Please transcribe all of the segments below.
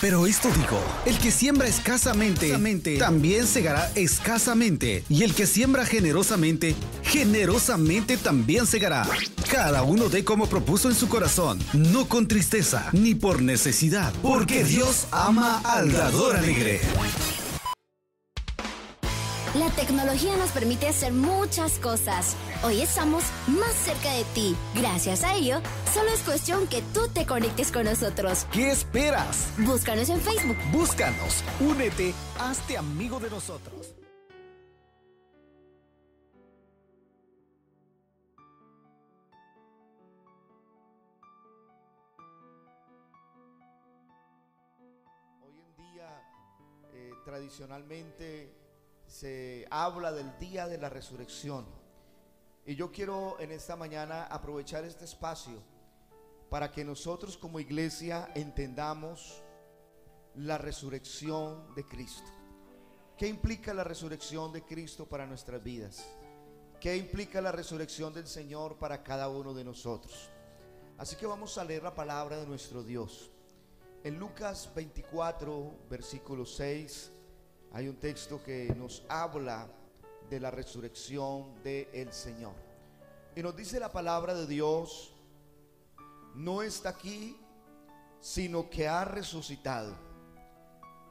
Pero esto dijo, el que siembra escasamente, también segará escasamente. Y el que siembra generosamente, generosamente también segará. Cada uno dé como propuso en su corazón, no con tristeza, ni por necesidad, porque Dios ama al dador alegre. La tecnología nos permite hacer muchas cosas. Hoy estamos más cerca de ti. Gracias a ello, solo es cuestión que tú te conectes con nosotros. ¿Qué esperas? Búscanos en Facebook. Búscanos, únete, hazte amigo de nosotros. Hoy en día, eh, tradicionalmente, se habla del día de la resurrección. Y yo quiero en esta mañana aprovechar este espacio para que nosotros como iglesia entendamos la resurrección de Cristo. ¿Qué implica la resurrección de Cristo para nuestras vidas? ¿Qué implica la resurrección del Señor para cada uno de nosotros? Así que vamos a leer la palabra de nuestro Dios. En Lucas 24, versículo 6 hay un texto que nos habla de la resurrección del Señor. Y nos dice la palabra de Dios, no está aquí, sino que ha resucitado.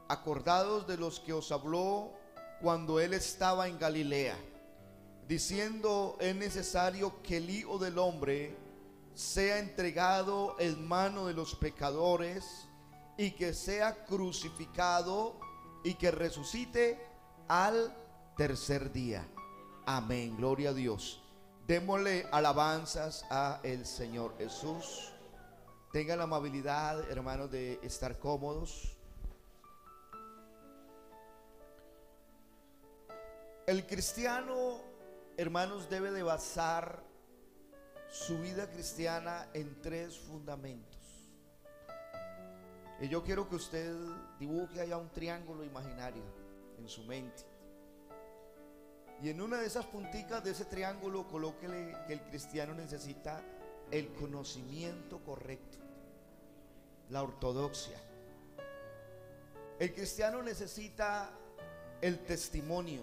Acordados de los que os habló cuando él estaba en Galilea, diciendo es necesario que el Hijo del Hombre sea entregado en mano de los pecadores y que sea crucificado y que resucite al tercer día. Amén, gloria a Dios. Démosle alabanzas a el Señor Jesús. Tengan la amabilidad, hermanos, de estar cómodos. El cristiano, hermanos, debe de basar su vida cristiana en tres fundamentos. Y yo quiero que usted dibuje allá un triángulo imaginario en su mente. Y en una de esas punticas de ese triángulo colóquele que el cristiano necesita el conocimiento correcto, la ortodoxia. El cristiano necesita el testimonio,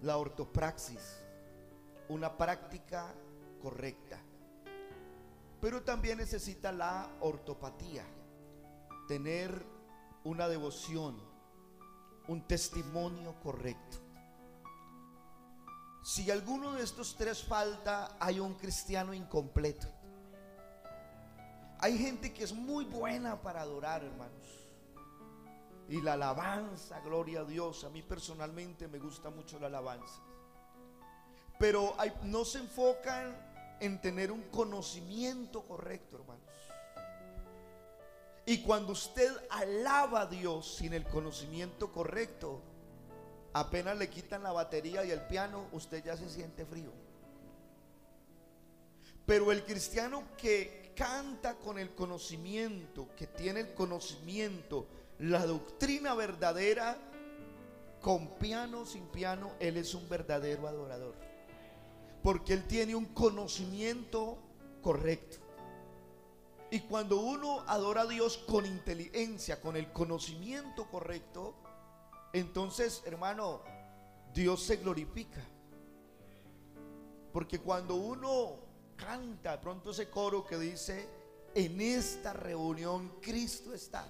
la ortopraxis, una práctica correcta. Pero también necesita la ortopatía tener una devoción, un testimonio correcto. Si alguno de estos tres falta, hay un cristiano incompleto. Hay gente que es muy buena para adorar, hermanos. Y la alabanza, gloria a Dios. A mí personalmente me gusta mucho la alabanza. Pero no se enfocan en tener un conocimiento correcto, hermanos. Y cuando usted alaba a Dios sin el conocimiento correcto, apenas le quitan la batería y el piano, usted ya se siente frío. Pero el cristiano que canta con el conocimiento, que tiene el conocimiento, la doctrina verdadera, con piano, sin piano, él es un verdadero adorador. Porque él tiene un conocimiento correcto. Y cuando uno adora a Dios con inteligencia, con el conocimiento correcto, entonces, hermano, Dios se glorifica. Porque cuando uno canta, pronto ese coro que dice, en esta reunión Cristo está.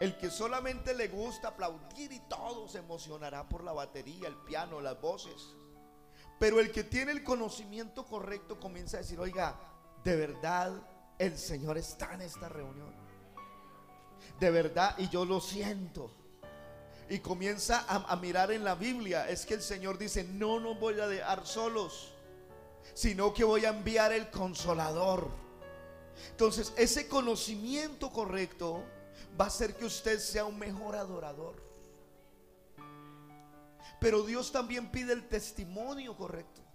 El que solamente le gusta aplaudir y todo se emocionará por la batería, el piano, las voces. Pero el que tiene el conocimiento correcto comienza a decir, oiga, de verdad el Señor está en esta reunión. De verdad, y yo lo siento. Y comienza a, mirar en la Biblia. Es que el Señor dice, no nos voy a dejar solos, sino que voy a enviar el consolador. Entonces, ese conocimiento correcto va a hacer que usted sea un mejor adorador. Pero Dios también pide el testimonio correcto.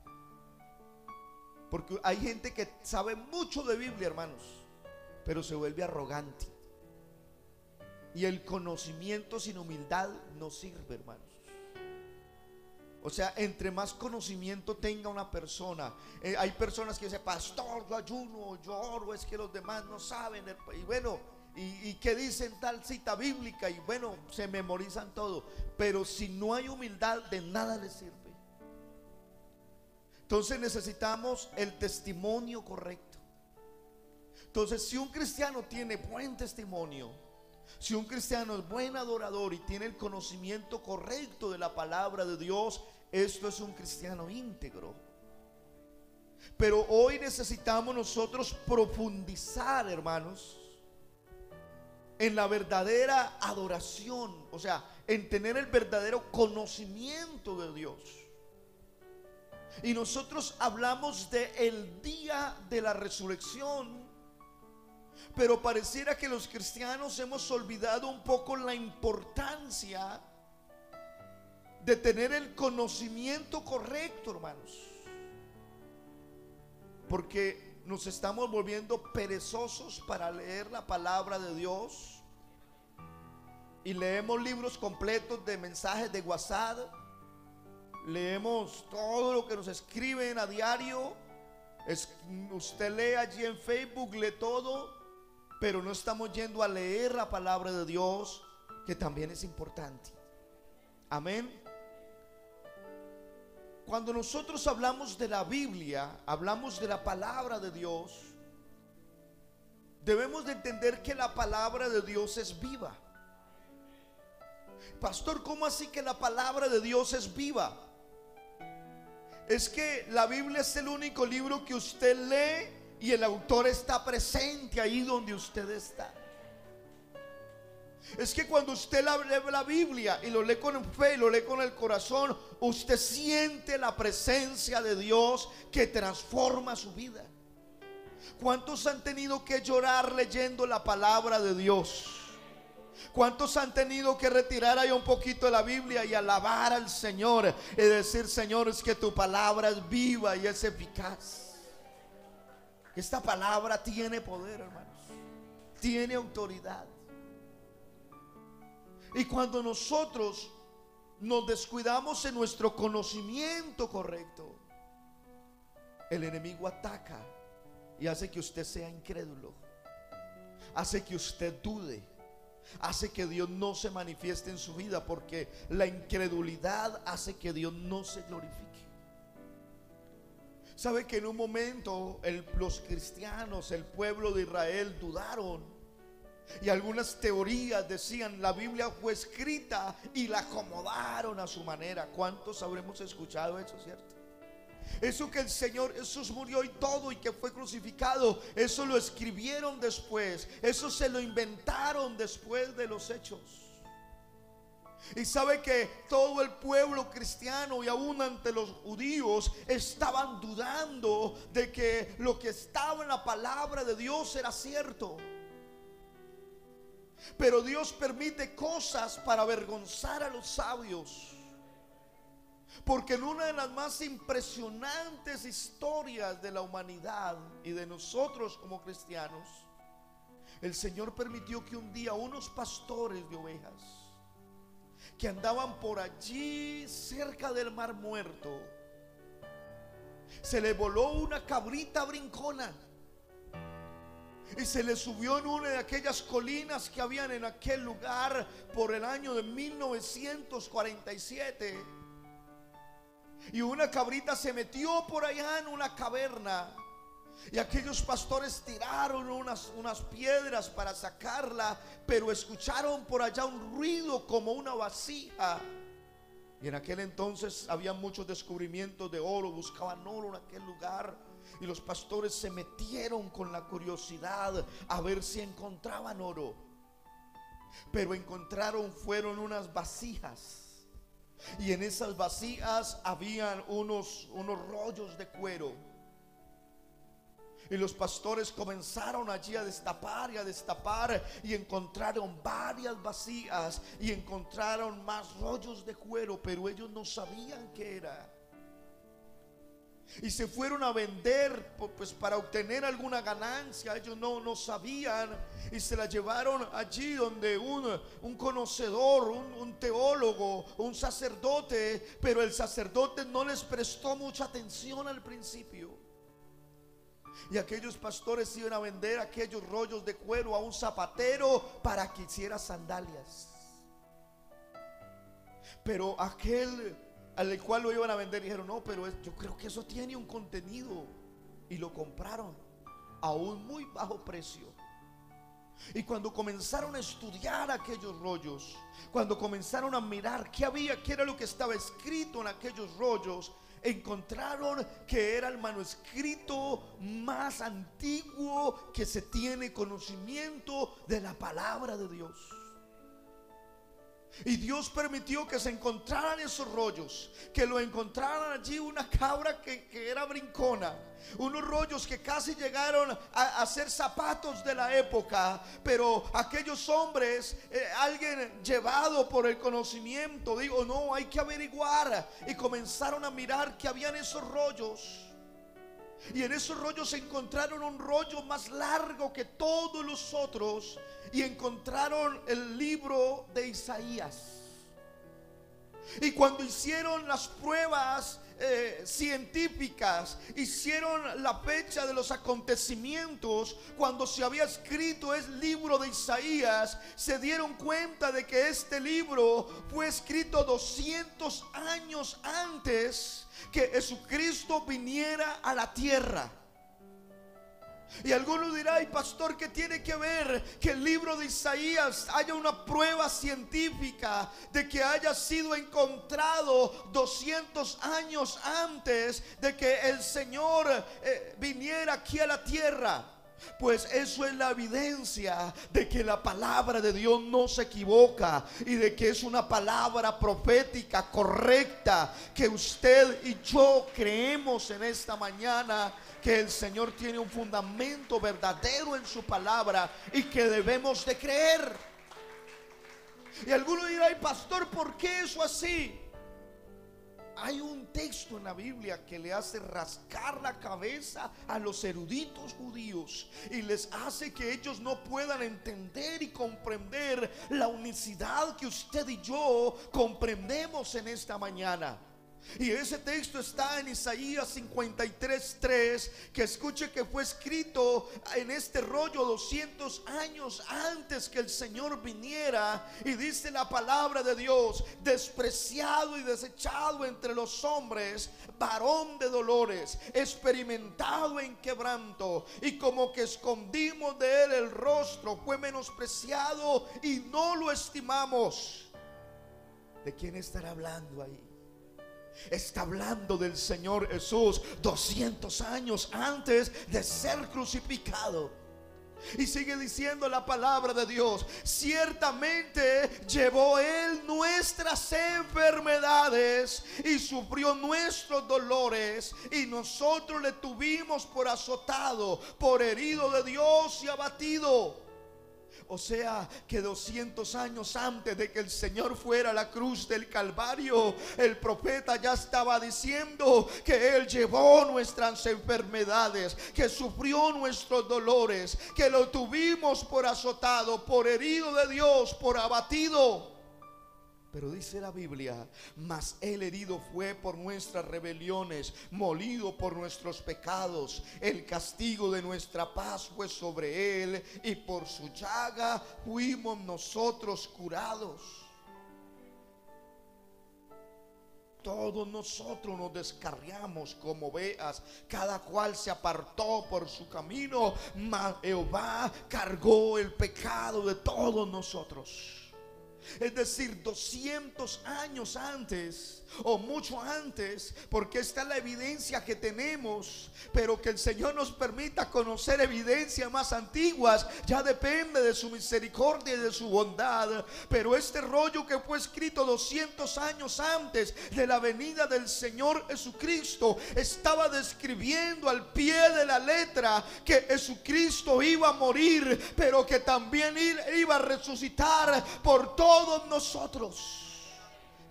Porque hay gente que sabe mucho de Biblia, hermanos, pero se vuelve arrogante. Y el conocimiento sin humildad no sirve, hermanos. O sea, entre más conocimiento tenga una persona, hay personas que dicen, pastor, yo ayuno, yo oro, es que los demás no saben. Y bueno, y, y qué dicen tal cita bíblica y bueno, se memorizan todo. Pero si no hay humildad, de nada les sirve. Entonces necesitamos el testimonio correcto. Entonces, si un cristiano tiene buen testimonio, si un cristiano es buen adorador y tiene el conocimiento correcto de la palabra de Dios, esto es un cristiano íntegro. Pero hoy necesitamos nosotros profundizar, hermanos, en la verdadera adoración, o sea, en tener el verdadero conocimiento de Dios. Y nosotros hablamos de el día de la resurrección, pero pareciera que los cristianos hemos olvidado un poco la importancia de tener el conocimiento correcto, hermanos. Porque nos estamos volviendo perezosos para leer la palabra de Dios. Y leemos libros completos de mensajes de WhatsApp. Leemos todo lo que nos escriben a diario. Usted lee allí en Facebook, lee todo. Pero no estamos yendo a leer la palabra de Dios, que también es importante. Amén. Cuando nosotros hablamos de la Biblia, hablamos de la palabra de Dios, debemos de entender que la palabra de Dios es viva. Pastor, ¿cómo así que la palabra de Dios es viva? Es que la Biblia es el único libro que usted lee y el autor está presente ahí donde usted está. Es que cuando usted lee la Biblia y lo lee con fe y lo lee con el corazón, usted siente la presencia de Dios que transforma su vida. ¿Cuántos han tenido que llorar leyendo la palabra de Dios? ¿Cuántos han tenido que retirar ahí un poquito de la Biblia y alabar al Señor y decir, Señor, es que tu palabra es viva y es eficaz? Esta palabra tiene poder, hermanos. Tiene autoridad. Y cuando nosotros nos descuidamos en nuestro conocimiento correcto, el enemigo ataca y hace que usted sea incrédulo. Hace que usted dude. Hace que Dios no se manifieste en su vida porque la incredulidad hace que Dios no se glorifique. ¿Sabe que en un momento los cristianos, el pueblo de Israel dudaron? Y algunas teorías decían, la Biblia fue escrita y la acomodaron a su manera. ¿Cuántos habremos escuchado eso, cierto? Eso que el Señor Jesús murió y todo y que fue crucificado, eso lo escribieron después, eso se lo inventaron después de los hechos. Y sabe que todo el pueblo cristiano y aún ante los judíos estaban dudando de que lo que estaba en la palabra de Dios era cierto. Pero Dios permite cosas para avergonzar a los sabios. Porque en una de las más impresionantes historias de la humanidad y de nosotros como cristianos, el Señor permitió que un día unos pastores de ovejas que andaban por allí cerca del mar muerto, se le voló una cabrita brincona y se le subió en una de aquellas colinas que habían en aquel lugar por el año de 1947. Y una cabrita se metió por allá en una caverna. Y aquellos pastores tiraron unas, unas piedras para sacarla, pero escucharon por allá un ruido como una vasija. Y en aquel entonces había muchos descubrimientos de oro, buscaban oro en aquel lugar. Y los pastores se metieron con la curiosidad a ver si encontraban oro. Pero encontraron fueron unas vasijas. Y en esas vasijas habían unos, unos rollos de cuero. Y los pastores comenzaron allí a destapar y a destapar y encontraron varias vasijas y encontraron más rollos de cuero, pero ellos no sabían qué era. Y se fueron a vender pues para obtener alguna ganancia. Ellos no, no sabían. Y se la llevaron allí donde un, un conocedor, un, un teólogo, un sacerdote. Pero el sacerdote no les prestó mucha atención al principio. Y aquellos pastores iban a vender aquellos rollos de cuero a un zapatero para que hiciera sandalias. Pero aquel al cual lo iban a vender dijeron, no, pero yo creo que eso tiene un contenido. Y lo compraron a un muy bajo precio. Y cuando comenzaron a estudiar aquellos rollos, cuando comenzaron a mirar qué había, qué era lo que estaba escrito en aquellos rollos, encontraron que era el manuscrito más antiguo que se tiene conocimiento de la palabra de Dios. Y Dios permitió que se encontraran esos rollos, que lo encontraran allí una cabra que, era brincona, unos rollos que casi llegaron a, ser zapatos de la época, pero aquellos hombres, eh, alguien llevado por el conocimiento, digo, no, hay que averiguar, y comenzaron a mirar que habían esos rollos. Y en esos rollos se encontraron un rollo más largo que todos los otros y encontraron el libro de Isaías. Y cuando hicieron las pruebas eh, científicas, hicieron la fecha de los acontecimientos, cuando se había escrito el libro de Isaías, se dieron cuenta de que este libro fue escrito 200 años antes que Jesucristo viniera a la tierra. Y alguno dirá, ay pastor, ¿qué tiene que ver que el libro de Isaías haya una prueba científica de que haya sido encontrado 200 años antes de que el Señor eh, viniera aquí a la tierra? Pues eso es la evidencia de que la palabra de Dios no se equivoca y de que es una palabra profética correcta que usted y yo creemos en esta mañana que el Señor tiene un fundamento verdadero en su palabra y que debemos de creer. Y alguno dirá, pastor, ¿por qué eso así? Hay un texto en la Biblia que le hace rascar la cabeza a los eruditos judíos y les hace que ellos no puedan entender y comprender la unicidad que usted y yo comprendemos en esta mañana. Y ese texto está en Isaías 53:3, que escuche que fue escrito en este rollo 200 años antes que el Señor viniera. Y dice la palabra de Dios, despreciado y desechado entre los hombres, varón de dolores, experimentado en quebranto, y como que escondimos de él el rostro, fue menospreciado y no lo estimamos. ¿De quién estará hablando ahí? Está hablando del Señor Jesús 200 años antes de ser crucificado. Y sigue diciendo la palabra de Dios. Ciertamente llevó Él nuestras enfermedades y sufrió nuestros dolores. Y nosotros le tuvimos por azotado, por herido de Dios y abatido. O sea que 200 años antes de que el Señor fuera a la cruz del Calvario, el profeta ya estaba diciendo que Él llevó nuestras enfermedades, que sufrió nuestros dolores, que lo tuvimos por azotado, por herido de Dios, por abatido. Pero dice la Biblia, mas el herido fue por nuestras rebeliones, molido por nuestros pecados. El castigo de nuestra paz fue sobre él y por su llaga fuimos nosotros curados. Todos nosotros nos descarriamos como veas, cada cual se apartó por su camino, mas Jehová cargó el pecado de todos nosotros. Es decir, 200 años antes o mucho antes, porque esta es la evidencia que tenemos, pero que el Señor nos permita conocer evidencias más antiguas, ya depende de su misericordia y de su bondad. Pero este rollo que fue escrito 200 años antes de la venida del Señor Jesucristo, estaba describiendo al pie de la letra que Jesucristo iba a morir, pero que también iba a resucitar por todos nosotros.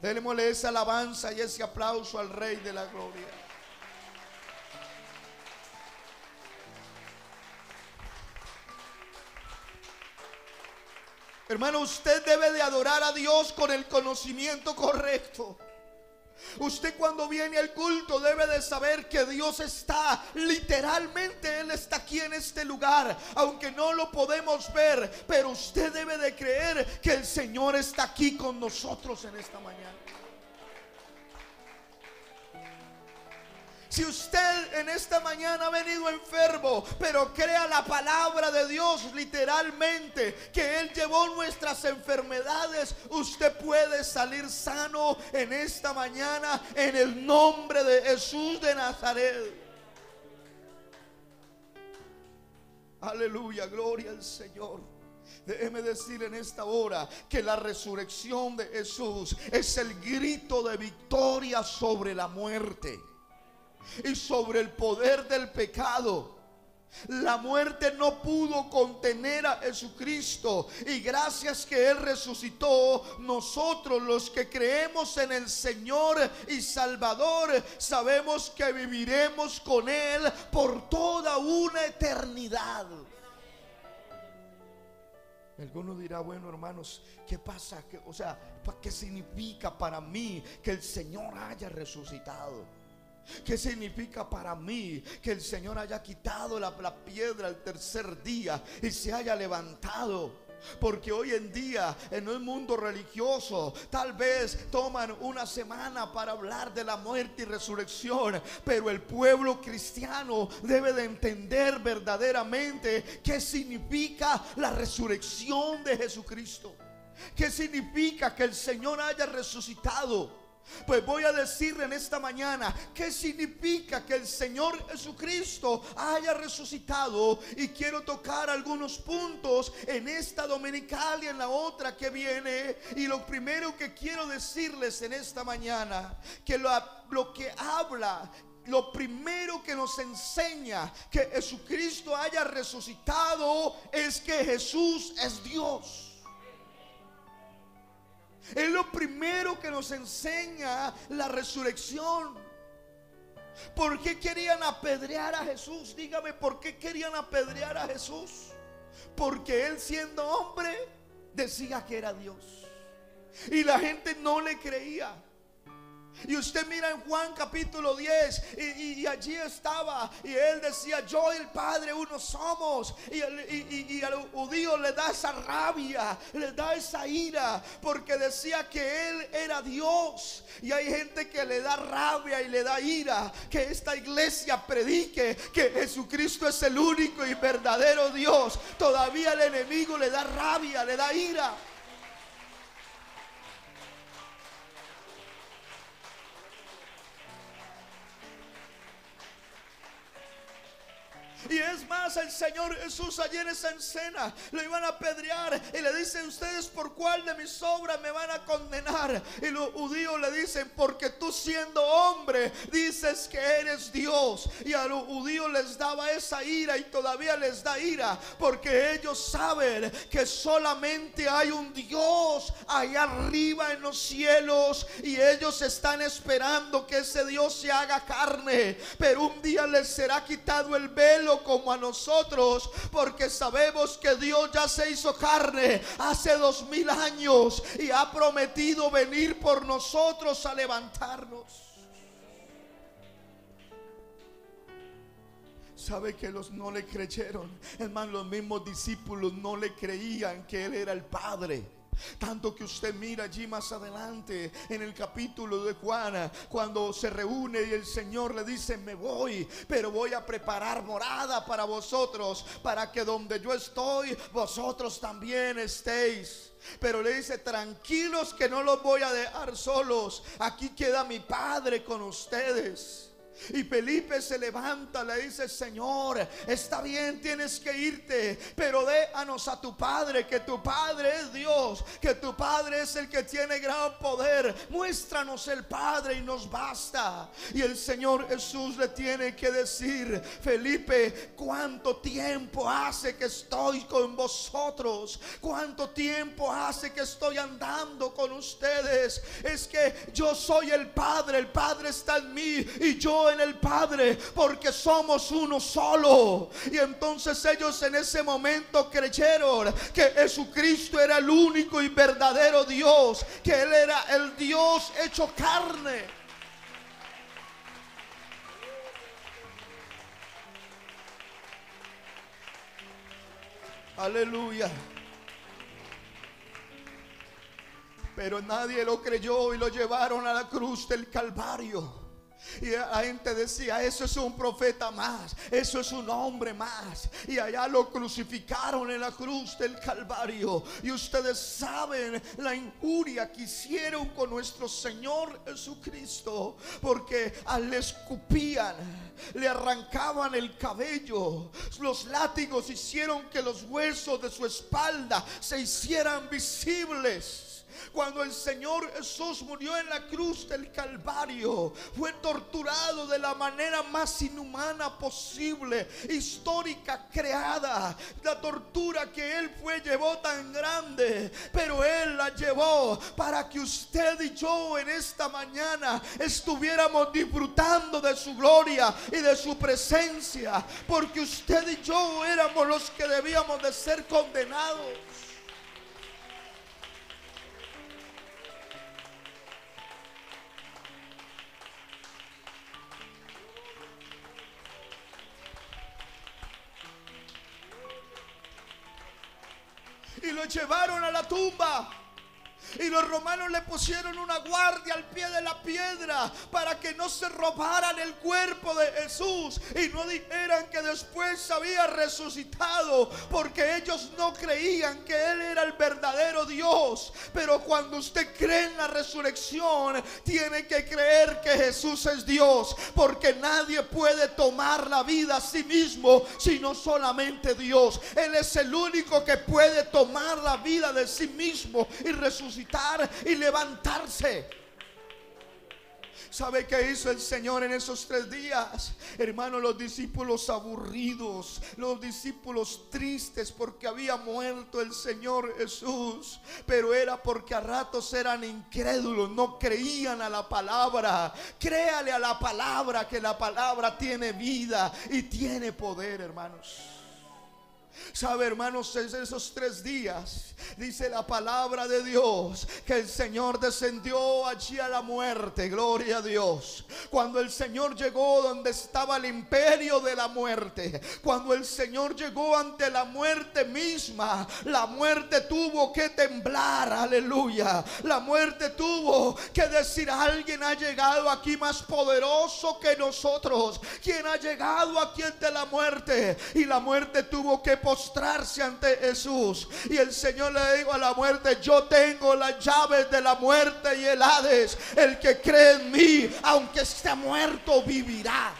Démosle esa alabanza y ese aplauso al Rey de la Gloria. Hermano, usted debe de adorar a Dios con el conocimiento correcto. Usted cuando viene al culto debe de saber que Dios está, literalmente Él está aquí en este lugar, aunque no lo podemos ver, pero usted debe de creer que el Señor está aquí con nosotros en esta mañana. Si usted en esta mañana ha venido enfermo, pero crea la palabra de Dios literalmente, que Él llevó nuestras enfermedades, usted puede salir sano en esta mañana en el nombre de Jesús de Nazaret. Aleluya, gloria al Señor. Déjeme decir en esta hora que la resurrección de Jesús es el grito de victoria sobre la muerte y sobre el poder del pecado. La muerte no pudo contener a Jesucristo y gracias que Él resucitó, nosotros los que creemos en el Señor y Salvador, sabemos que viviremos con Él por toda una eternidad. Alguno dirá, bueno hermanos, ¿qué pasa? O sea, ¿qué significa para mí que el Señor haya resucitado? ¿Qué significa para mí que el Señor haya quitado la, piedra el tercer día y se haya levantado? Porque hoy en día en el mundo religioso tal vez toman una semana para hablar de la muerte y resurrección, pero el pueblo cristiano debe de entender verdaderamente qué significa la resurrección de Jesucristo. ¿Qué significa que el Señor haya resucitado? Pues voy a decirle en esta mañana qué significa que el Señor Jesucristo haya resucitado y quiero tocar algunos puntos en esta dominical y en la otra que viene. Y lo primero que quiero decirles en esta mañana, que lo, lo que habla lo primero que nos enseña que Jesucristo haya resucitado es que Jesús es Dios. Es lo primero que nos enseña la resurrección. ¿Por qué querían apedrear a Jesús? Dígame, ¿por qué querían apedrear a Jesús? Porque él siendo hombre decía que era Dios. Y la gente no le creía. Y usted mira en Juan capítulo 10 y, allí estaba y él decía, yo y el Padre uno somos. Y, y, al judío le da esa rabia, le da esa ira, porque decía que él era Dios. Y hay gente que le da rabia y le da ira, que esta iglesia predique que Jesucristo es el único y verdadero Dios. Todavía el enemigo le da rabia, le da ira. Y es más, el Señor Jesús ayer en esa escena lo iban a apedrear y le dicen ustedes por cuál de mis obras me van a condenar. Y los judíos le dicen porque tú siendo hombre dices que eres Dios. Y a los judíos les daba esa ira y todavía les da ira porque ellos saben que solamente hay un Dios allá arriba en los cielos y ellos están esperando que ese Dios se haga carne. Pero un día les será quitado el velo como a nosotros, porque sabemos que Dios ya se hizo carne hace dos mil años y ha prometido venir por nosotros a levantarnos. Sabe que los no le creyeron. Hermano, los mismos discípulos no le creían que Él era el Padre. Tanto que usted mira allí más adelante en el capítulo de Juana, cuando se reúne y el Señor le dice, me voy, pero voy a preparar morada para vosotros, para que donde yo estoy, vosotros también estéis. Pero le dice, tranquilos que no los voy a dejar solos, aquí queda mi Padre con ustedes. Y Felipe se levanta, le dice, Señor, está bien, tienes que irte, pero déjanos a tu Padre, que tu Padre es Dios, que tu Padre es el que tiene gran poder. Muéstranos el Padre y nos basta. Y el Señor Jesús le tiene que decir, Felipe, ¿cuánto tiempo hace que estoy con vosotros? ¿Cuánto tiempo hace que estoy andando con ustedes? Es que yo soy el Padre, el Padre está en mí y yo en el Padre porque somos uno solo. Y entonces ellos en ese momento creyeron que Jesucristo era el único y verdadero Dios, que Él era el Dios hecho carne. Aleluya. Pero nadie lo creyó y lo llevaron a la cruz del Calvario. Y la gente decía, eso es un profeta más, eso es un hombre más. Y allá lo crucificaron en la cruz del Calvario. Y ustedes saben la injuria que hicieron con nuestro Señor Jesucristo. Porque al escupían, le arrancaban el cabello. Los látigos hicieron que los huesos de su espalda se hicieran visibles. Cuando el Señor Jesús murió en la cruz del Calvario, fue torturado de la manera más inhumana posible, histórica, creada. La tortura que Él fue llevó tan grande, pero Él la llevó para que usted y yo en esta mañana estuviéramos disfrutando de su gloria y de su presencia, porque usted y yo éramos los que debíamos de ser condenados. Y lo llevaron a la tumba. Y los romanos le pusieron una guardia al pie de la piedra para que no se robaran el cuerpo de Jesús y no dijeran que después había resucitado, porque ellos no creían que Él era el verdadero Dios. Pero cuando usted cree en la resurrección, tiene que creer que Jesús es Dios, porque nadie puede tomar la vida a sí mismo, sino solamente Dios. Él es el único que puede tomar la vida de sí mismo y resucitar y levantarse. ¿Sabe qué hizo el Señor en esos tres días? Hermano, los discípulos aburridos, los discípulos tristes porque había muerto el Señor Jesús. Pero era porque a ratos eran incrédulos, no creían a la palabra. Créale a la palabra que la palabra tiene vida y tiene poder, hermanos. Sabe, hermanos, en esos tres días, dice la palabra de Dios, que el Señor descendió allí a la muerte, gloria a Dios. Cuando el Señor llegó donde estaba el imperio de la muerte, cuando el Señor llegó ante la muerte misma, la muerte tuvo que temblar, aleluya. La muerte tuvo que decir, alguien ha llegado aquí más poderoso que nosotros. Quien ha llegado aquí ante la muerte? Y la muerte tuvo que mostrarse ante Jesús. Y el Señor le dijo a la muerte, yo tengo las llaves de la muerte y el Hades. El que cree en mí, aunque esté muerto, vivirá.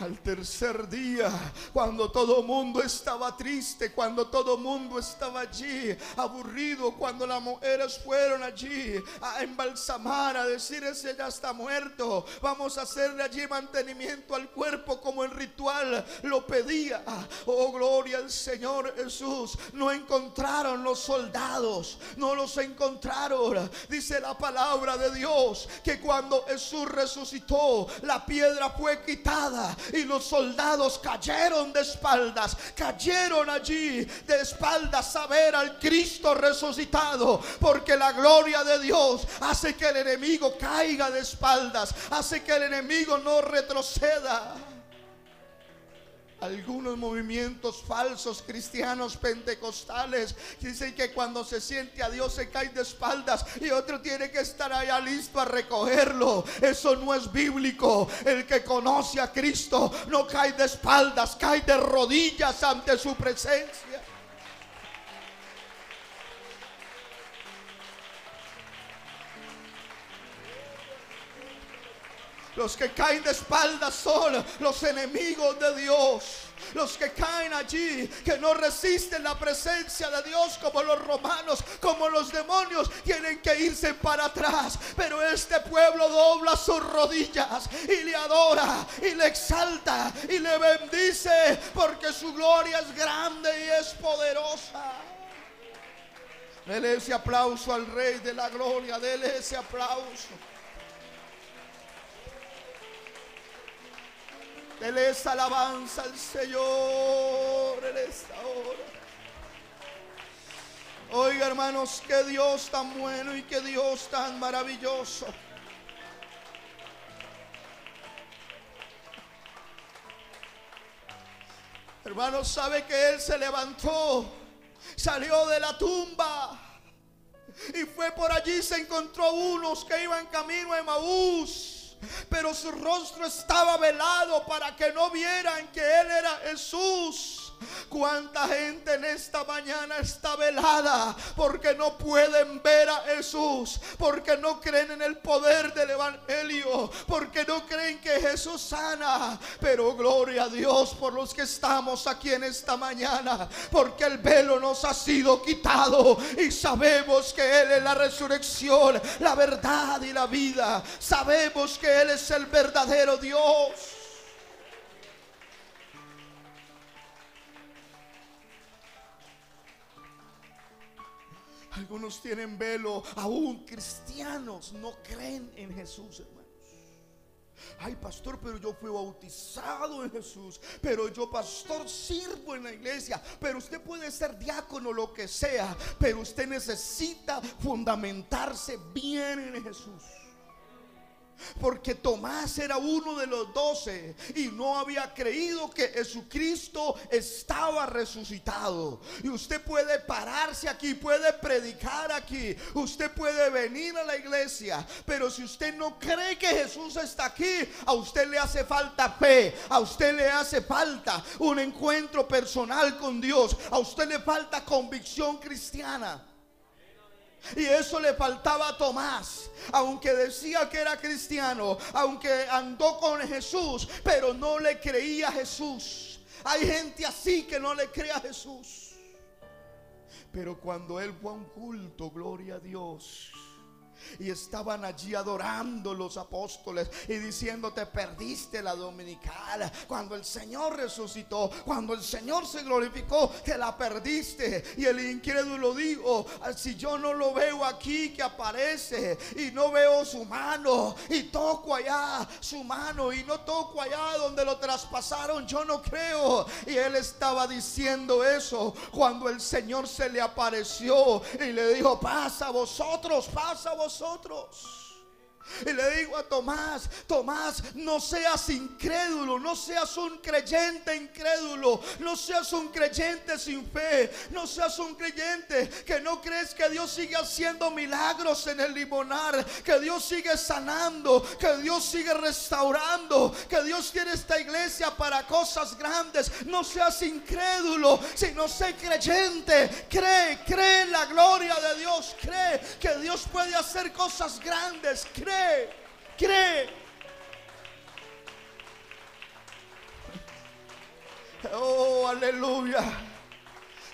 Al tercer día, cuando todo mundo estaba triste, cuando todo mundo estaba allí, aburrido, cuando las mujeres fueron allí a embalsamar, a decir ese ya está muerto, vamos a hacerle allí mantenimiento al cuerpo como el ritual lo pedía. Oh, gloria al Señor Jesús. No encontraron los soldados, no los encontraron. Dice la palabra de Dios que cuando Jesús resucitó, la piedra fue quitada y los soldados cayeron de espaldas, cayeron allí de espaldas a ver al Cristo resucitado, porque la gloria de Dios hace que el enemigo caiga de espaldas, hace que el enemigo no retroceda algunos movimientos falsos cristianos pentecostales dicen que cuando se siente a Dios se cae de espaldas y otro tiene que estar allá listo a recogerlo. Eso no es bíblico. El que conoce a Cristo no cae de espaldas, cae de rodillas ante su presencia. Los que caen de espaldas son los enemigos de Dios. Los que caen allí, que no resisten la presencia de Dios como los romanos, como los demonios, tienen que irse para atrás. Pero este pueblo dobla sus rodillas y le adora y le exalta y le bendice porque su gloria es grande y es poderosa. Dele ese aplauso al Rey de la Gloria, dele ese aplauso. Dele esa alabanza al Señor en esta hora. Oiga hermanos, que Dios tan bueno y que Dios tan maravilloso. Hermanos, sabe que Él se levantó, salió de la tumba y fue por allí, se encontró unos que iban camino a Emaús pero su rostro estaba velado para que no vieran que Él era Jesús. Cuánta gente en esta mañana está velada porque no pueden ver a Jesús, porque no creen en el poder del Evangelio, porque no creen que Jesús sana. Pero gloria a Dios por los que estamos aquí en esta mañana, porque el velo nos ha sido quitado y sabemos que Él es la resurrección, la verdad y la vida. Sabemos que Él es el verdadero Dios. Algunos tienen velo, aún cristianos no creen en Jesús, hermanos. Ay, pastor, pero yo fui bautizado en Jesús. Pero yo, pastor, sirvo en la iglesia. Pero usted puede ser diácono, lo que sea. Pero usted necesita fundamentarse bien en Jesús. Porque Tomás era uno de los doce y no había creído que Jesucristo estaba resucitado. Y usted puede pararse aquí, puede predicar aquí, usted puede venir a la iglesia, pero si usted no cree que Jesús está aquí, a usted le hace falta fe, a usted le hace falta un encuentro personal con Dios, a usted le falta convicción cristiana. Y eso le faltaba a Tomás, aunque decía que era cristiano, aunque andó con Jesús, pero no le creía a Jesús. Hay gente así que no le cree a Jesús. Pero cuando él fue a un culto, gloria a Dios y estaban allí adorando los apóstoles y diciendo, te perdiste la dominical. Cuando el Señor resucitó, cuando el Señor se glorificó, te la perdiste. Y el incrédulo dijo, ah, si yo no lo veo aquí que aparece y no veo su mano y toco allá su mano y no toco allá donde lo traspasaron, yo no creo. Y él estaba diciendo eso cuando el Señor se le apareció y le dijo, pasa vosotros, pasa vosotros vosotros. Y le digo a Tomás, Tomás, no seas incrédulo, no seas un creyente incrédulo, no seas un creyente sin fe, no seas un creyente que no crees que Dios sigue haciendo milagros en el limonar, que Dios sigue sanando, que Dios sigue restaurando, que Dios tiene esta iglesia para cosas grandes. No seas incrédulo, sino sé creyente, cree, cree en la gloria de Dios, cree que Dios puede hacer cosas grandes, cree cree, Oh, aleluya.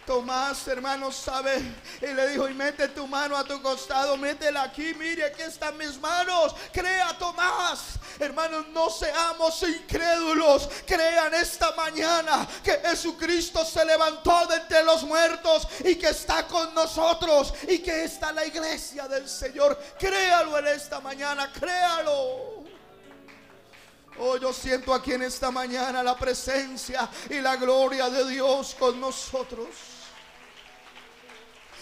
Tomás, hermano, sabe. Y le dijo, y mete tu mano a tu costado, métela aquí, mire, aquí están mis manos. Crea, Tomás. Hermanos, no seamos incrédulos. Crean esta mañana que Jesucristo se levantó de los muertos y que está con nosotros y que está la iglesia del Señor. Créalo en esta mañana, créalo. Oh, yo siento aquí en esta mañana la presencia y la gloria de Dios con nosotros.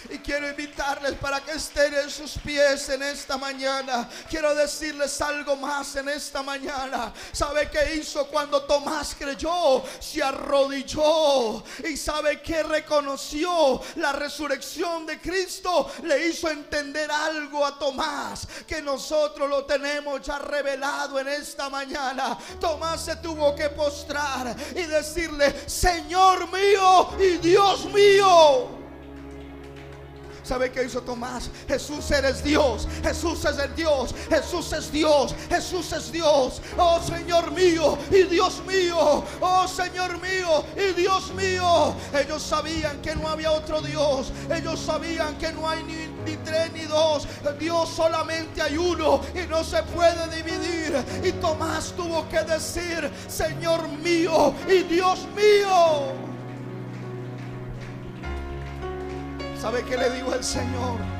Y quiero invitarles para que estén en sus pies en esta mañana. Quiero decirles algo más en esta mañana. ¿Sabe qué hizo cuando Tomás creyó? Se arrodilló. Y sabe que reconoció la resurrección de Cristo. Le hizo entender algo a Tomás. Que nosotros lo tenemos ya revelado en esta mañana. Tomás se tuvo que postrar y decirle, Señor mío y Dios mío. ¿Sabe qué hizo Tomás? Jesús eres Dios. Jesús es el Dios. Jesús es Dios. Jesús es Dios. Oh Señor mío y Dios mío. Oh Señor mío y Dios mío. Ellos sabían que no había otro Dios. Ellos sabían que no hay ni, ni tres ni dos. Dios solamente hay uno y no se puede dividir. Y Tomás tuvo que decir, Señor mío y Dios mío. ¿Sabe qué le dijo el Señor?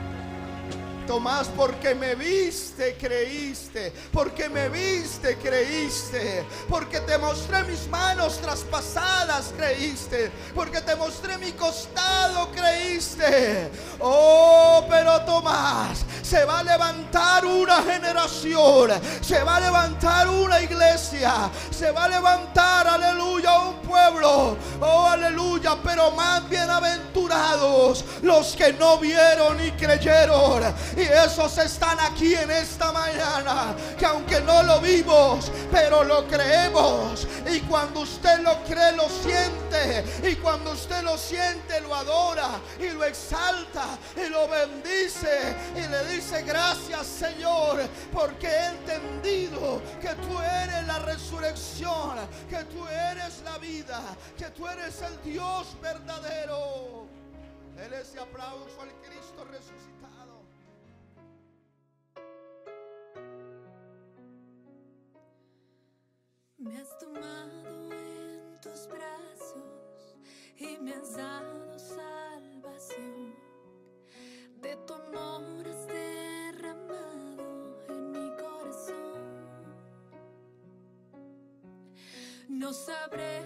Tomás, porque me viste, creíste. Porque me viste, creíste. Porque te mostré mis manos traspasadas, creíste. Porque te mostré mi costado, creíste. Oh, pero Tomás, se va a levantar una generación. Se va a levantar una iglesia. Se va a levantar, aleluya, un pueblo. Oh, aleluya. Pero más bienaventurados los que no vieron y creyeron. Y esos están aquí en esta mañana. Que aunque no lo vimos, pero lo creemos. Y cuando usted lo cree, lo siente. Y cuando usted lo siente, lo adora y lo exalta y lo bendice. Y le dice gracias Señor, porque he entendido que tú eres la resurrección, que tú eres la vida, que tú eres el Dios verdadero. Él ese aplauso al Cristo resucitado. Me has tomado en tus brazos y me has dado salvación. De tu amor has derramado en mi corazón. No sabré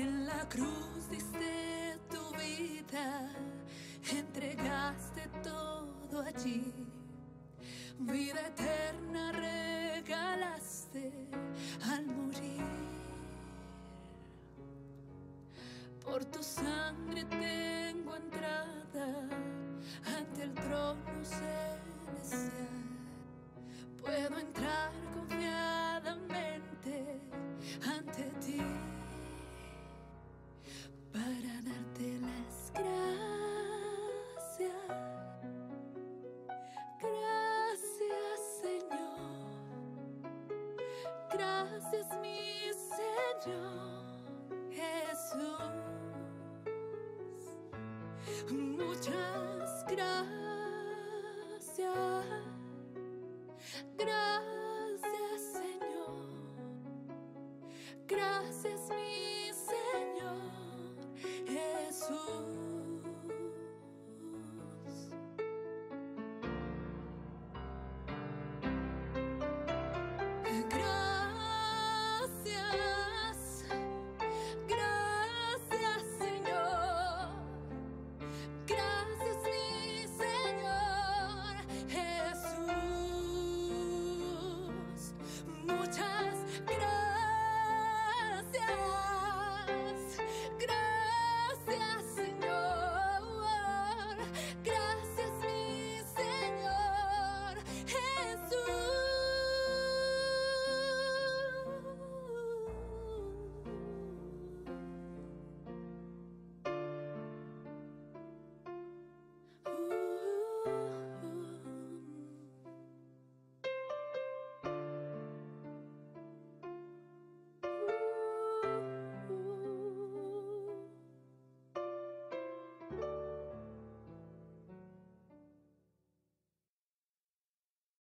En la cruz diste tu vida, entregaste todo allí. Vida eterna regalaste al morir. Por tu sangre tengo entrada ante el trono celestial. Puedo entrar confiadamente ante ti para darte las gracias. Gracias Señor, gracias mi Señor Jesús. Muchas gracias. Gracias Señor, gracias mi Jesus.